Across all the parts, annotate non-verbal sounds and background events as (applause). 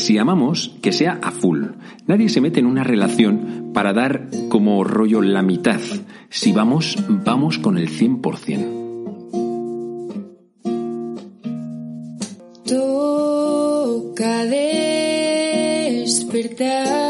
Si amamos, que sea a full. Nadie se mete en una relación para dar como rollo la mitad. Si vamos, vamos con el 100%. Toca despertar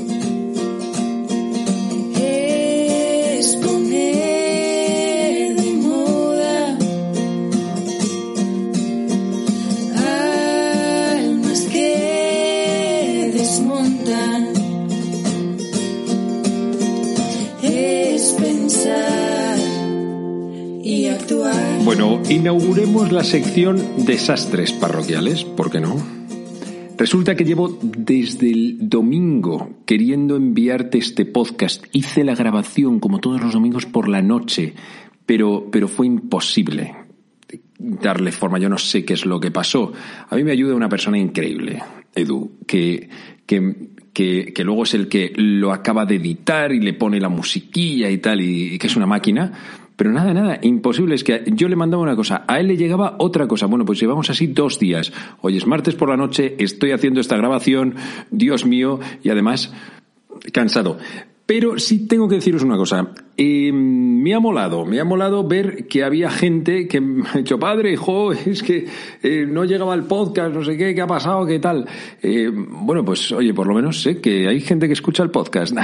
Inauguremos la sección desastres parroquiales, ¿por qué no? Resulta que llevo desde el domingo queriendo enviarte este podcast. Hice la grabación como todos los domingos por la noche, pero, pero fue imposible darle forma. Yo no sé qué es lo que pasó. A mí me ayuda una persona increíble, Edu, que, que, que, que luego es el que lo acaba de editar y le pone la musiquilla y tal, y, y que es una máquina. Pero nada, nada, imposible. Es que yo le mandaba una cosa, a él le llegaba otra cosa. Bueno, pues llevamos así dos días. Hoy es martes por la noche, estoy haciendo esta grabación, Dios mío, y además cansado. Pero sí tengo que deciros una cosa. Eh, me ha molado, me ha molado ver que había gente que me ha dicho, padre, jo, es que eh, no llegaba al podcast, no sé qué, qué ha pasado, qué tal. Eh, bueno, pues oye, por lo menos sé que hay gente que escucha el podcast.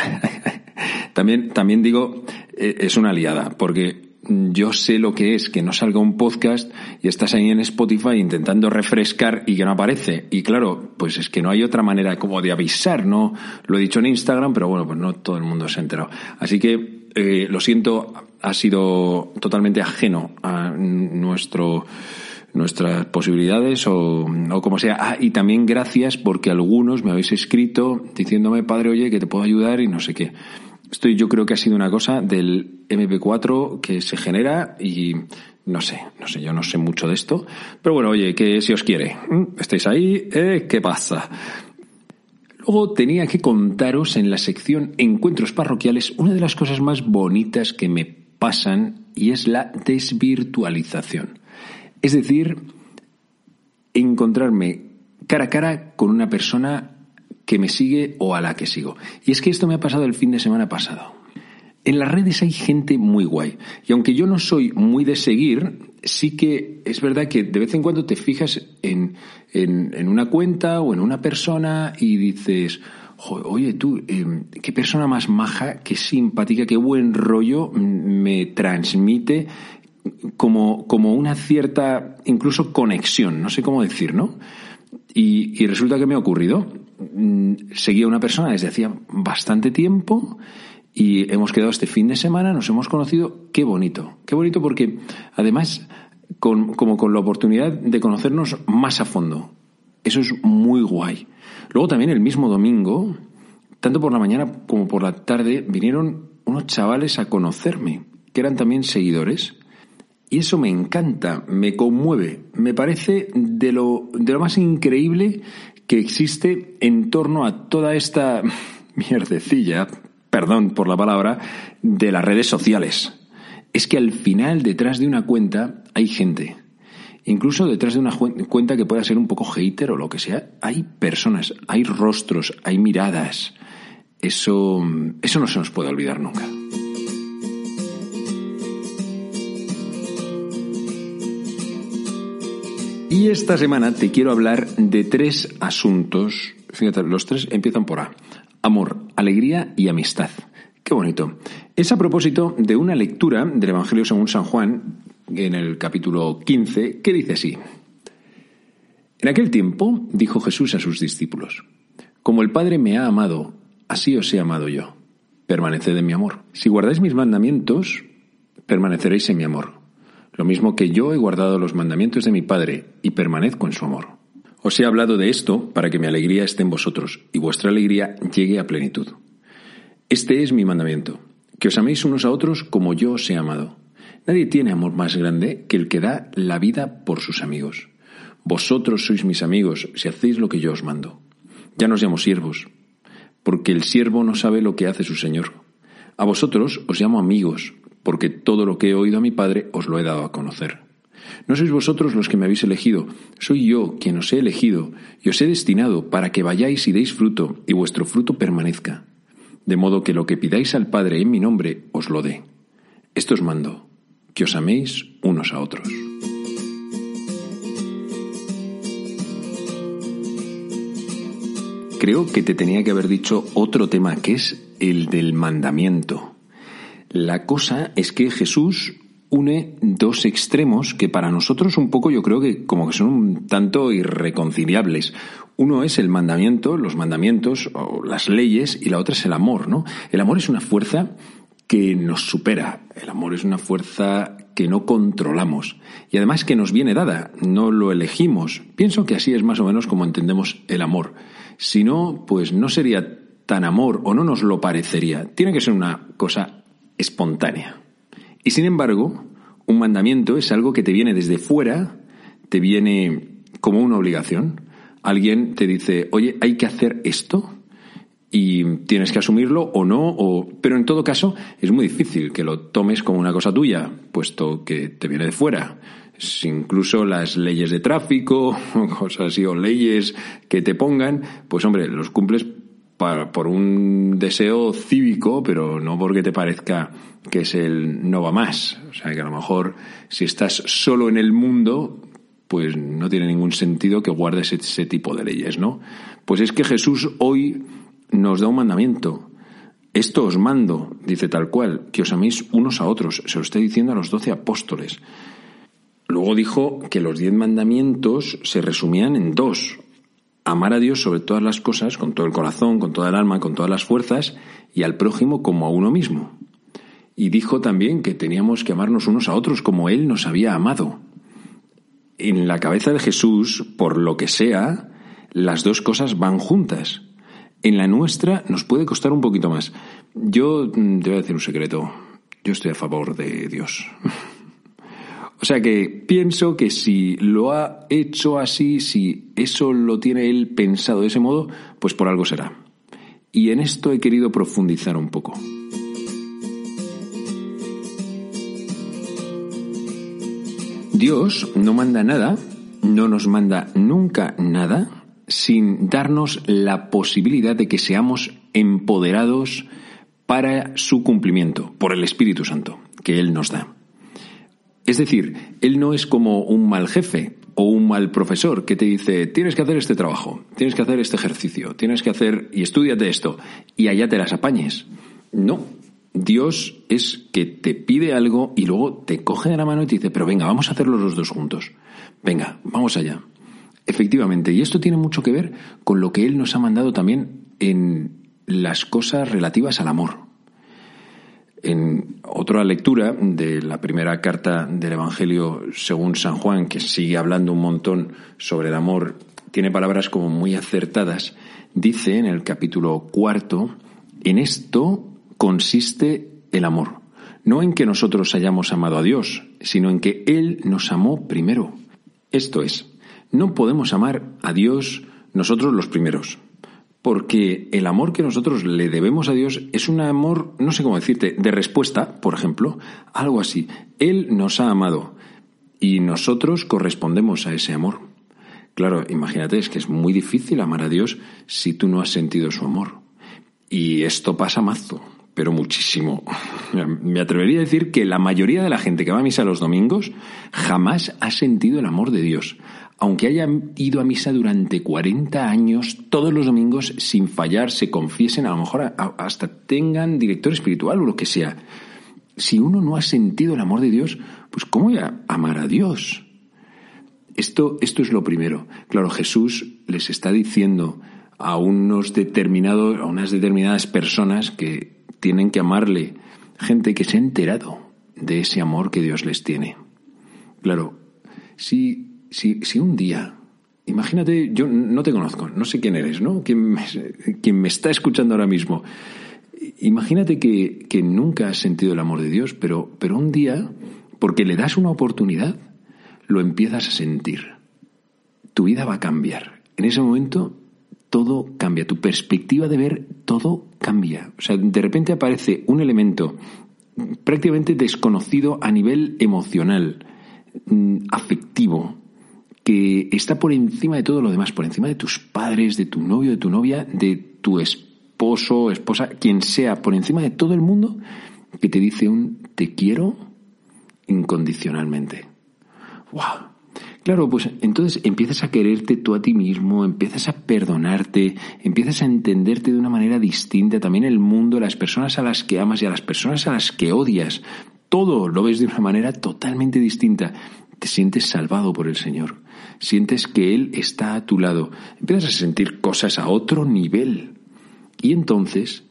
(laughs) también, también digo, es una liada, porque yo sé lo que es que no salga un podcast y estás ahí en Spotify intentando refrescar y que no aparece. Y claro, pues es que no hay otra manera como de avisar, ¿no? Lo he dicho en Instagram, pero bueno, pues no todo el mundo se ha enterado. Así que eh, lo siento, ha sido totalmente ajeno a nuestro nuestras posibilidades o, o como sea. Ah, y también gracias porque algunos me habéis escrito diciéndome, padre, oye, que te puedo ayudar y no sé qué. Esto yo creo que ha sido una cosa del MP4 que se genera y no sé, no sé, yo no sé mucho de esto. Pero bueno, oye, que si os quiere, estáis ahí, eh, ¿qué pasa? Luego tenía que contaros en la sección Encuentros Parroquiales una de las cosas más bonitas que me pasan y es la desvirtualización. Es decir, encontrarme cara a cara con una persona que me sigue o a la que sigo. Y es que esto me ha pasado el fin de semana pasado. En las redes hay gente muy guay. Y aunque yo no soy muy de seguir, sí que es verdad que de vez en cuando te fijas en, en, una cuenta o en una persona y dices, oye tú, eh, qué persona más maja, qué simpática, qué buen rollo me transmite como, como una cierta, incluso conexión, no sé cómo decir, ¿no? Y, resulta que me ha ocurrido. Seguía a una persona desde hacía bastante tiempo y hemos quedado este fin de semana, nos hemos conocido, qué bonito, qué bonito porque además con, como con la oportunidad de conocernos más a fondo. Eso es muy guay. Luego también el mismo domingo, tanto por la mañana como por la tarde, vinieron unos chavales a conocerme, que eran también seguidores. Y eso me encanta, me conmueve, me parece de lo, de lo más increíble que existe en torno a toda esta (laughs) mierdecilla, perdón por la palabra, de las redes sociales. Es que al final detrás de una cuenta hay gente. Incluso detrás de una cuenta que pueda ser un poco hater o lo que sea, hay personas, hay rostros, hay miradas. Eso, eso no se nos puede olvidar nunca. Y esta semana te quiero hablar de tres asuntos. Fíjate, los tres empiezan por A. Amor, alegría y amistad. Qué bonito. Es a propósito de una lectura del Evangelio según San Juan, en el capítulo 15, que dice así. En aquel tiempo dijo Jesús a sus discípulos, Como el Padre me ha amado, así os he amado yo. Permaneced en mi amor. Si guardáis mis mandamientos, permaneceréis en mi amor. Lo mismo que yo he guardado los mandamientos de mi Padre y permanezco en su amor. Os he hablado de esto para que mi alegría esté en vosotros y vuestra alegría llegue a plenitud. Este es mi mandamiento, que os améis unos a otros como yo os he amado. Nadie tiene amor más grande que el que da la vida por sus amigos. Vosotros sois mis amigos si hacéis lo que yo os mando. Ya nos llamo siervos, porque el siervo no sabe lo que hace su Señor. A vosotros os llamo amigos, porque todo lo que he oído a mi Padre os lo he dado a conocer. No sois vosotros los que me habéis elegido, soy yo quien os he elegido y os he destinado para que vayáis y deis fruto y vuestro fruto permanezca, de modo que lo que pidáis al Padre en mi nombre os lo dé. Esto os mando, que os améis unos a otros. Creo que te tenía que haber dicho otro tema que es el del mandamiento. La cosa es que Jesús une dos extremos que para nosotros un poco yo creo que como que son un tanto irreconciliables. Uno es el mandamiento, los mandamientos o las leyes y la otra es el amor, ¿no? El amor es una fuerza que nos supera. El amor es una fuerza que no controlamos y además que nos viene dada, no lo elegimos. Pienso que así es más o menos como entendemos el amor. Si no, pues no sería tan amor o no nos lo parecería. Tiene que ser una cosa espontánea. Y sin embargo, un mandamiento es algo que te viene desde fuera, te viene como una obligación. Alguien te dice, oye, hay que hacer esto y tienes que asumirlo o no, o... pero en todo caso es muy difícil que lo tomes como una cosa tuya, puesto que te viene de fuera. incluso las leyes de tráfico, (laughs) cosas así, o leyes que te pongan, pues hombre, los cumples por un deseo cívico, pero no porque te parezca que es el no va más. O sea, que a lo mejor si estás solo en el mundo, pues no tiene ningún sentido que guardes ese tipo de leyes, ¿no? Pues es que Jesús hoy nos da un mandamiento. Esto os mando, dice tal cual, que os améis unos a otros. Se lo está diciendo a los doce apóstoles. Luego dijo que los diez mandamientos se resumían en dos, amar a Dios sobre todas las cosas, con todo el corazón, con toda el alma, con todas las fuerzas, y al prójimo como a uno mismo. Y dijo también que teníamos que amarnos unos a otros como Él nos había amado. En la cabeza de Jesús, por lo que sea, las dos cosas van juntas. En la nuestra nos puede costar un poquito más. Yo mm, te voy a decir un secreto. Yo estoy a favor de Dios. (laughs) O sea que pienso que si lo ha hecho así, si eso lo tiene él pensado de ese modo, pues por algo será. Y en esto he querido profundizar un poco. Dios no manda nada, no nos manda nunca nada, sin darnos la posibilidad de que seamos empoderados para su cumplimiento por el Espíritu Santo que Él nos da. Es decir, él no es como un mal jefe o un mal profesor que te dice, tienes que hacer este trabajo, tienes que hacer este ejercicio, tienes que hacer y estudiate esto y allá te las apañes. No, Dios es que te pide algo y luego te coge de la mano y te dice, pero venga, vamos a hacerlo los dos juntos. Venga, vamos allá. Efectivamente, y esto tiene mucho que ver con lo que Él nos ha mandado también en las cosas relativas al amor. En otra lectura de la primera carta del Evangelio según San Juan, que sigue hablando un montón sobre el amor, tiene palabras como muy acertadas. Dice en el capítulo cuarto, en esto consiste el amor. No en que nosotros hayamos amado a Dios, sino en que Él nos amó primero. Esto es, no podemos amar a Dios nosotros los primeros porque el amor que nosotros le debemos a Dios es un amor, no sé cómo decirte, de respuesta, por ejemplo, algo así. Él nos ha amado y nosotros correspondemos a ese amor. Claro, imagínate, es que es muy difícil amar a Dios si tú no has sentido su amor. Y esto pasa mazo, pero muchísimo. (laughs) Me atrevería a decir que la mayoría de la gente que va a misa los domingos jamás ha sentido el amor de Dios aunque hayan ido a misa durante 40 años, todos los domingos sin fallar, se confiesen, a lo mejor hasta tengan director espiritual o lo que sea. Si uno no ha sentido el amor de Dios, pues ¿cómo voy a amar a Dios? Esto, esto es lo primero. Claro, Jesús les está diciendo a unos determinados, a unas determinadas personas que tienen que amarle, gente que se ha enterado de ese amor que Dios les tiene. Claro, si si, si un día Imagínate, yo no te conozco, no sé quién eres, ¿no? Quién me, me está escuchando ahora mismo. Imagínate que, que, nunca has sentido el amor de Dios, pero, pero un día, porque le das una oportunidad, lo empiezas a sentir. Tu vida va a cambiar. En ese momento todo cambia, tu perspectiva de ver todo cambia. O sea, de repente aparece un elemento prácticamente desconocido a nivel emocional, mm, afectivo, que está por encima de todo lo demás, por encima de tus padres, de tu novio, de tu novia, de tu esposo, esposa, quien sea, por encima de todo el mundo, que te dice un te quiero incondicionalmente. ¡Wow! Claro, pues entonces empiezas a quererte tú a ti mismo, empiezas a perdonarte, empiezas a entenderte de una manera distinta también el mundo, las personas a las que amas y a las personas a las que odias. Todo lo ves de una manera totalmente distinta. Te sientes salvado por el Señor. Sientes que Él está a tu lado. Empiezas a sentir cosas a otro nivel. Y entonces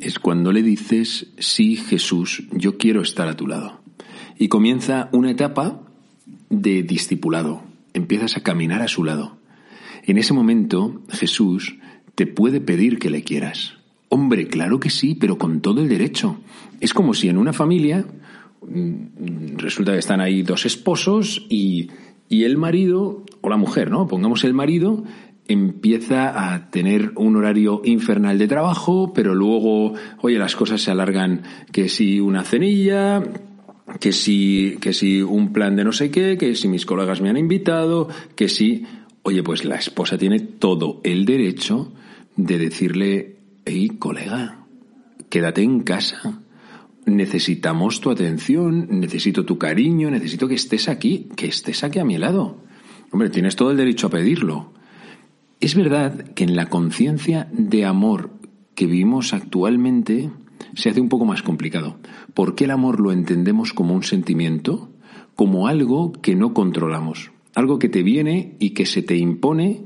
es cuando le dices, sí, Jesús, yo quiero estar a tu lado. Y comienza una etapa de discipulado, empiezas a caminar a su lado. En ese momento Jesús te puede pedir que le quieras. Hombre, claro que sí, pero con todo el derecho. Es como si en una familia mm, resulta que están ahí dos esposos y, y el marido, o la mujer, ¿no? Pongamos el marido, empieza a tener un horario infernal de trabajo, pero luego, oye, las cosas se alargan que si una cenilla, que si, que si un plan de no sé qué, que si mis colegas me han invitado, que si, oye, pues la esposa tiene todo el derecho de decirle, hey, colega, quédate en casa, necesitamos tu atención, necesito tu cariño, necesito que estés aquí, que estés aquí a mi lado. Hombre, tienes todo el derecho a pedirlo. Es verdad que en la conciencia de amor que vivimos actualmente, se hace un poco más complicado. ¿Por qué el amor lo entendemos como un sentimiento? Como algo que no controlamos. Algo que te viene y que se te impone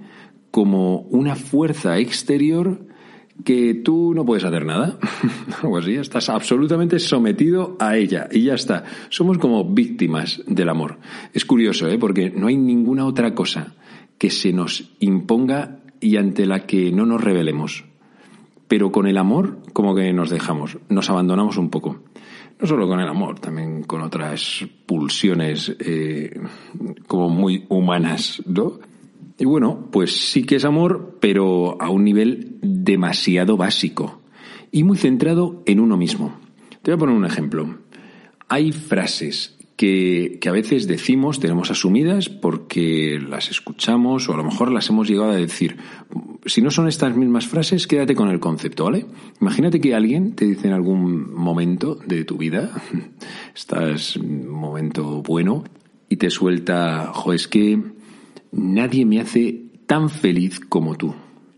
como una fuerza exterior que tú no puedes hacer nada. (laughs) Algo así, estás absolutamente sometido a ella y ya está. Somos como víctimas del amor. Es curioso, ¿eh? porque no hay ninguna otra cosa que se nos imponga y ante la que no nos rebelemos pero con el amor como que nos dejamos, nos abandonamos un poco. No solo con el amor, también con otras pulsiones eh, como muy humanas, ¿no? Y bueno, pues sí que es amor, pero a un nivel demasiado básico y muy centrado en uno mismo. Te voy a poner un ejemplo. Hay frases que, a veces decimos, tenemos asumidas porque las escuchamos o a lo mejor las hemos llegado a decir. Si no son estas mismas frases, quédate con el concepto, ¿vale? Imagínate que alguien te dice en algún momento de tu vida, (laughs) estás un momento bueno, y te suelta, jo, es que nadie me hace tan feliz como tú.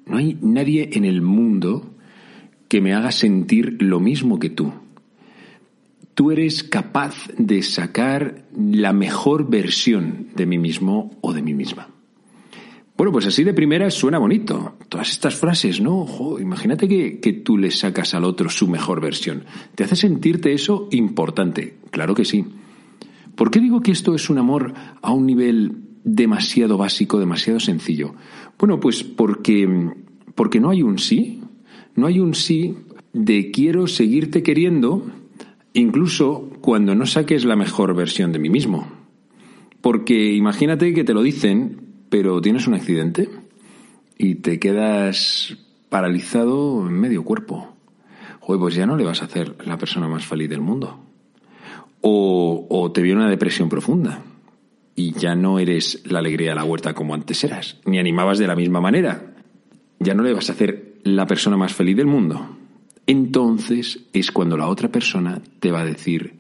No hay nadie en el mundo que me haga sentir lo mismo que tú tú eres capaz de sacar la mejor versión de mí mismo o de mí misma. Bueno, pues así de primera suena bonito. Todas estas frases, ¿no? imagínate que, que, tú le sacas al otro su mejor versión. ¿Te hace sentirte eso importante? Claro que sí. ¿Por qué digo que esto es un amor a un nivel demasiado básico, demasiado sencillo? Bueno, pues porque, porque no hay un sí. No hay un sí de quiero seguirte queriendo incluso cuando no saques la mejor versión de mí mismo. Porque imagínate que te lo dicen, pero tienes un accidente y te quedas paralizado en medio cuerpo. Joder, pues ya no le vas a hacer la persona más feliz del mundo. O, o te viene una depresión profunda y ya no eres la alegría a la huerta como antes eras, ni animabas de la misma manera. Ya no le vas a hacer la persona más feliz del mundo entonces es cuando la otra persona te va a decir,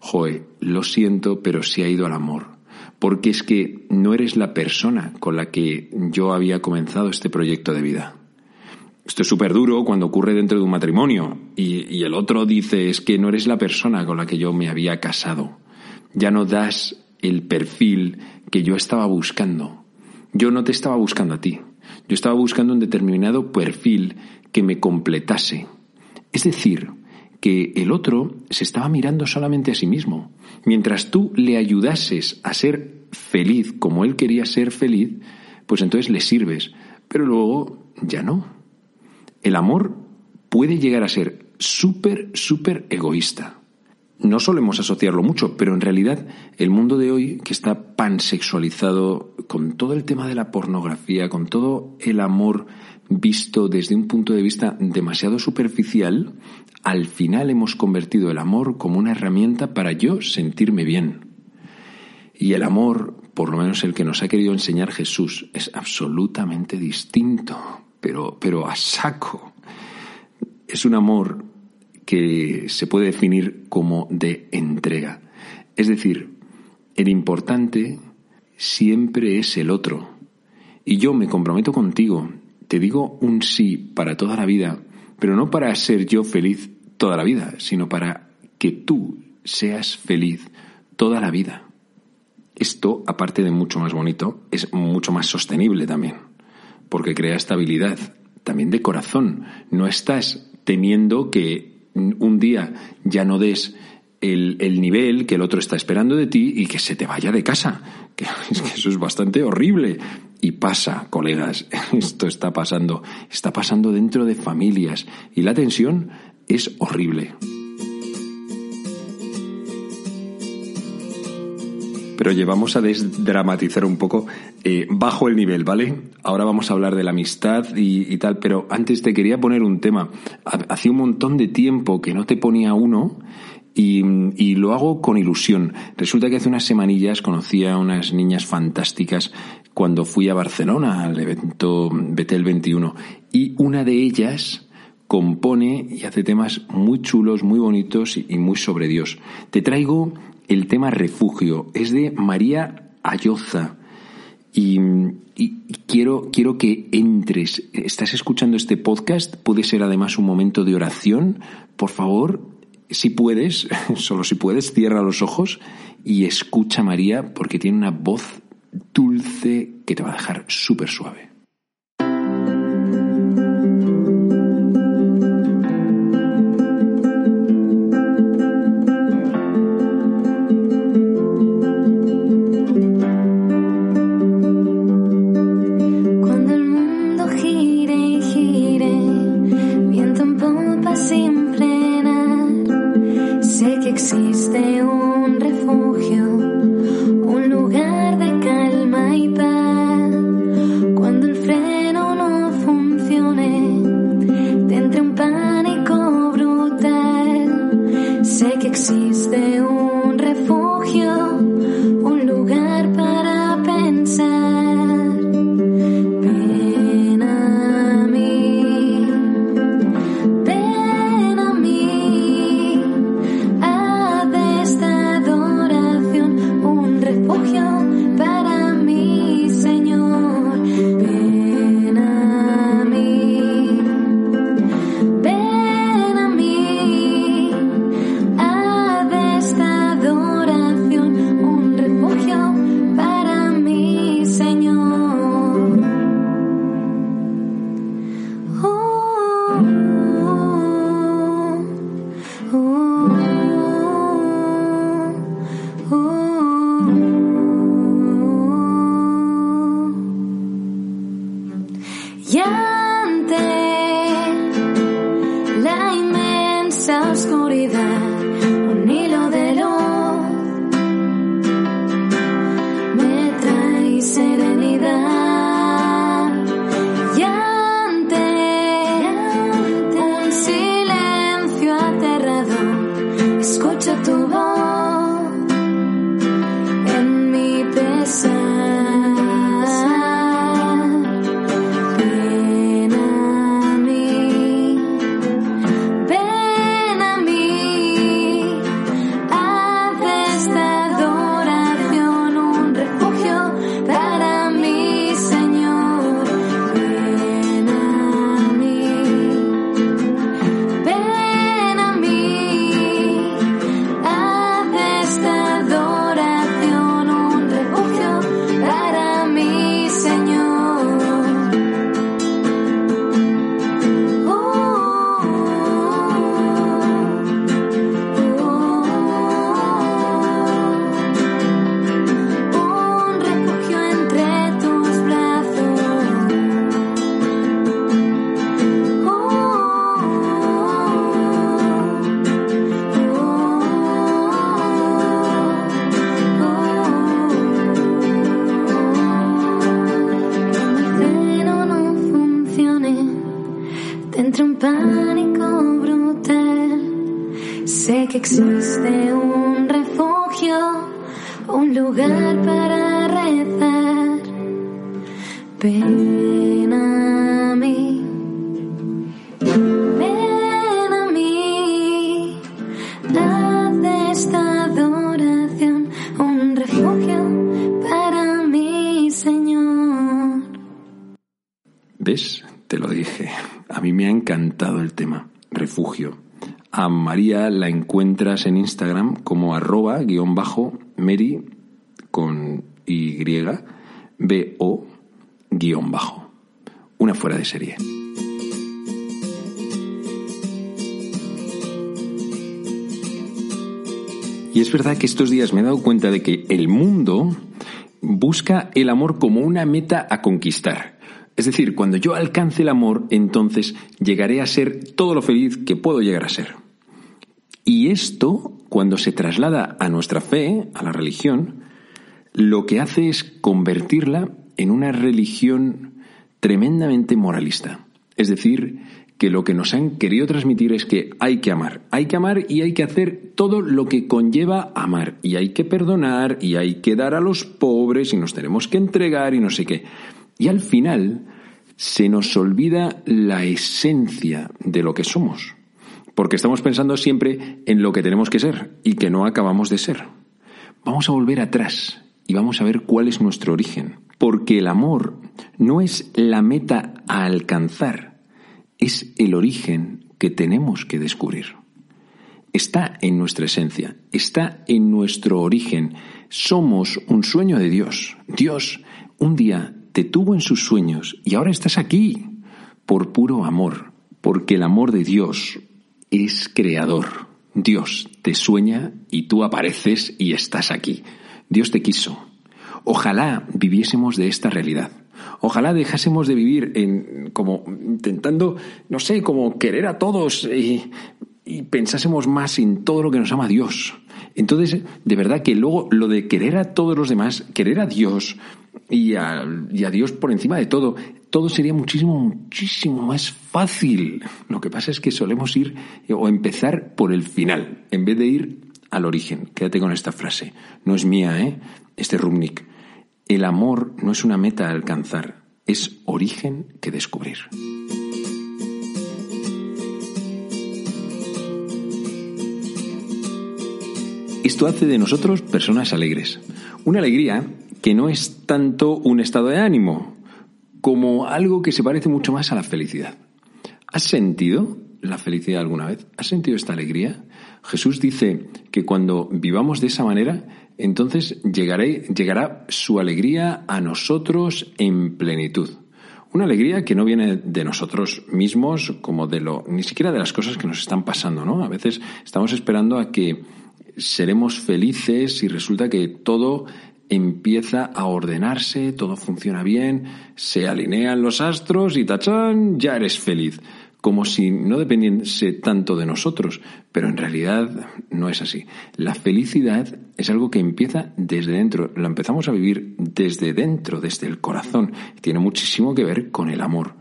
Joe, lo siento, pero se ha ido al amor. Porque es que no eres la persona con la que yo había comenzado este proyecto de vida. Esto es súper duro cuando ocurre dentro de un matrimonio y, y, el otro dice es que no eres la persona con la que yo me había casado. Ya no das el perfil que yo estaba buscando. Yo no te estaba buscando a ti. Yo estaba buscando un determinado perfil que me completase, es decir, que el otro se estaba mirando solamente a sí mismo. Mientras tú le ayudases a ser feliz como él quería ser feliz, pues entonces le sirves, pero luego ya no. El amor puede llegar a ser súper, súper egoísta. No solemos asociarlo mucho, pero en realidad el mundo de hoy, que está pansexualizado con todo el tema de la pornografía, con todo el amor visto desde un punto de vista demasiado superficial, al final hemos convertido el amor como una herramienta para yo sentirme bien. Y el amor, por lo menos el que nos ha querido enseñar Jesús, es absolutamente distinto, pero, pero a saco. Es un amor que se puede definir como de entrega. Es decir, el importante siempre es el otro. Y yo me comprometo contigo, te digo un sí para toda la vida, pero no para ser yo feliz toda la vida, sino para que tú seas feliz toda la vida. Esto, aparte de mucho más bonito, es mucho más sostenible también, porque crea estabilidad, también de corazón. No estás temiendo que un día ya no des el, nivel que el otro está esperando de ti y que se te vaya de casa. (laughs) Que, eso es bastante horrible. Y pasa, colegas, (laughs) esto está pasando. Está pasando dentro de familias y la tensión es horrible. Pero llevamos a desdramatizar un poco eh, bajo el nivel, ¿vale? Ahora vamos a hablar de la amistad y, tal, pero antes te quería poner un tema. Hacía un montón de tiempo que no te ponía uno y, y, lo hago con ilusión. Resulta que hace unas semanillas conocí a unas niñas fantásticas cuando fui a Barcelona al evento Betel 21 y una de ellas compone y hace temas muy chulos, muy bonitos y muy sobre Dios. Te traigo el tema refugio. Es de María Ayoza. Y, quiero, quiero que entres. ¿Estás escuchando este podcast? Puede ser además un momento de oración. Por favor, si puedes, (laughs) solo si puedes, cierra los ojos y escucha a María porque tiene una voz dulce que te va a dejar súper suave. ¿Ves? Te lo dije. A mí me ha encantado el tema. Refugio. A María la encuentras en Instagram como arroba guion bajo Mary con Y B O guion bajo. Una fuera de serie. Y es verdad que estos días me he dado cuenta de que el mundo busca el amor como una meta a conquistar. Es decir, cuando yo alcance el amor, entonces llegaré a ser todo lo feliz que puedo llegar a ser. Y esto, cuando se traslada a nuestra fe, a la religión, lo que hace es convertirla en una religión tremendamente moralista. Es decir, que lo que nos han querido transmitir es que hay que amar, hay que amar y hay que hacer todo lo que conlleva amar, y hay que perdonar, y hay que dar a los pobres, y nos tenemos que entregar, y no sé qué. Y al final se nos olvida la esencia de lo que somos, porque estamos pensando siempre en lo que tenemos que ser y que no acabamos de ser. Vamos a volver atrás y vamos a ver cuál es nuestro origen, porque el amor no es la meta a alcanzar, es el origen que tenemos que descubrir. Está en nuestra esencia, está en nuestro origen. Somos un sueño de Dios. Dios un día te tuvo en sus sueños y ahora estás aquí por puro amor, porque el amor de Dios es creador. Dios te sueña y tú apareces y estás aquí. Dios te quiso. Ojalá viviésemos de esta realidad. Ojalá dejásemos de vivir en como intentando, no sé, como querer a todos y, pensásemos más en todo lo que nos ama Dios. Entonces, de verdad que luego lo de querer a todos los demás, querer a Dios y a, y a Dios por encima de todo, todo sería muchísimo, muchísimo más fácil. Lo que pasa es que solemos ir o empezar por el final, en vez de ir al origen. Quédate con esta frase. No es mía, ¿eh? Este Rubnik. El amor no es una meta a alcanzar, es origen que descubrir. Esto hace de nosotros personas alegres. Una alegría que no es tanto un estado de ánimo, como algo que se parece mucho más a la felicidad. ¿Has sentido la felicidad alguna vez? ¿Has sentido esta alegría? Jesús dice que cuando vivamos de esa manera, entonces llegará su alegría a nosotros en plenitud. Una alegría que no viene de nosotros mismos, como de lo, ni siquiera de las cosas que nos están pasando, ¿no? A veces estamos esperando a que seremos felices y resulta que todo empieza a ordenarse, todo funciona bien, se alinean los astros y tachán, ya eres feliz como si no dependiese tanto de nosotros, pero en realidad no es así. La felicidad es algo que empieza desde dentro, la empezamos a vivir desde dentro, desde el corazón, tiene muchísimo que ver con el amor.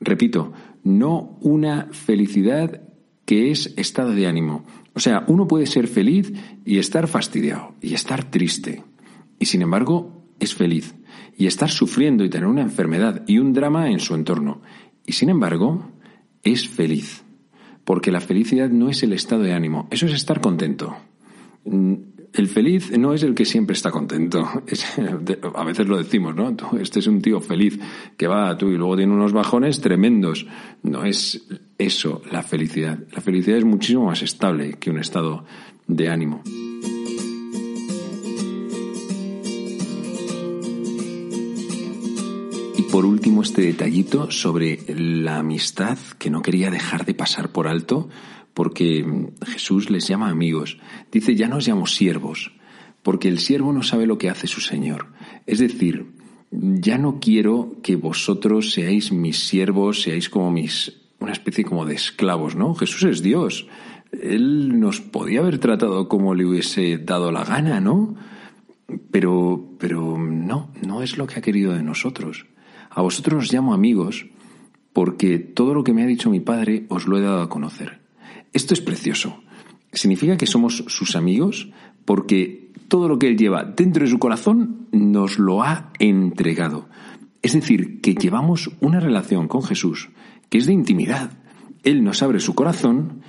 Repito, no una felicidad que es estado de ánimo. O sea, uno puede ser feliz y estar fastidiado y estar triste, y sin embargo es feliz, y estar sufriendo y tener una enfermedad y un drama en su entorno, y sin embargo es feliz. Porque la felicidad no es el estado de ánimo, eso es estar contento. Mm, el feliz no es el que siempre está contento. (laughs) a veces lo decimos, ¿no? Este es un tío feliz que va a tú y luego tiene unos bajones tremendos. No es eso la felicidad. La felicidad es muchísimo más estable que un estado de ánimo. Por último este detallito sobre la amistad que no quería dejar de pasar por alto porque Jesús les llama amigos. Dice, ya no os llamo siervos, porque el siervo no sabe lo que hace su Señor. Es decir, ya no quiero que vosotros seáis mis siervos, seáis como mis, una especie como de esclavos, ¿no? Jesús es Dios. Él nos podía haber tratado como le hubiese dado la gana, ¿no? Pero, pero no, no es lo que ha querido de nosotros. A vosotros os llamo amigos porque todo lo que me ha dicho mi Padre os lo he dado a conocer. Esto es precioso. Significa que somos sus amigos porque todo lo que Él lleva dentro de su corazón nos lo ha entregado. Es decir, que llevamos una relación con Jesús que es de intimidad. Él nos abre su corazón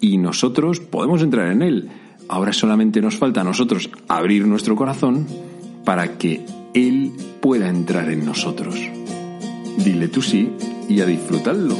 y nosotros podemos entrar en Él. Ahora solamente nos falta a nosotros abrir nuestro corazón para que Él pueda entrar en nosotros. Dile tú sí y a disfrutarlo.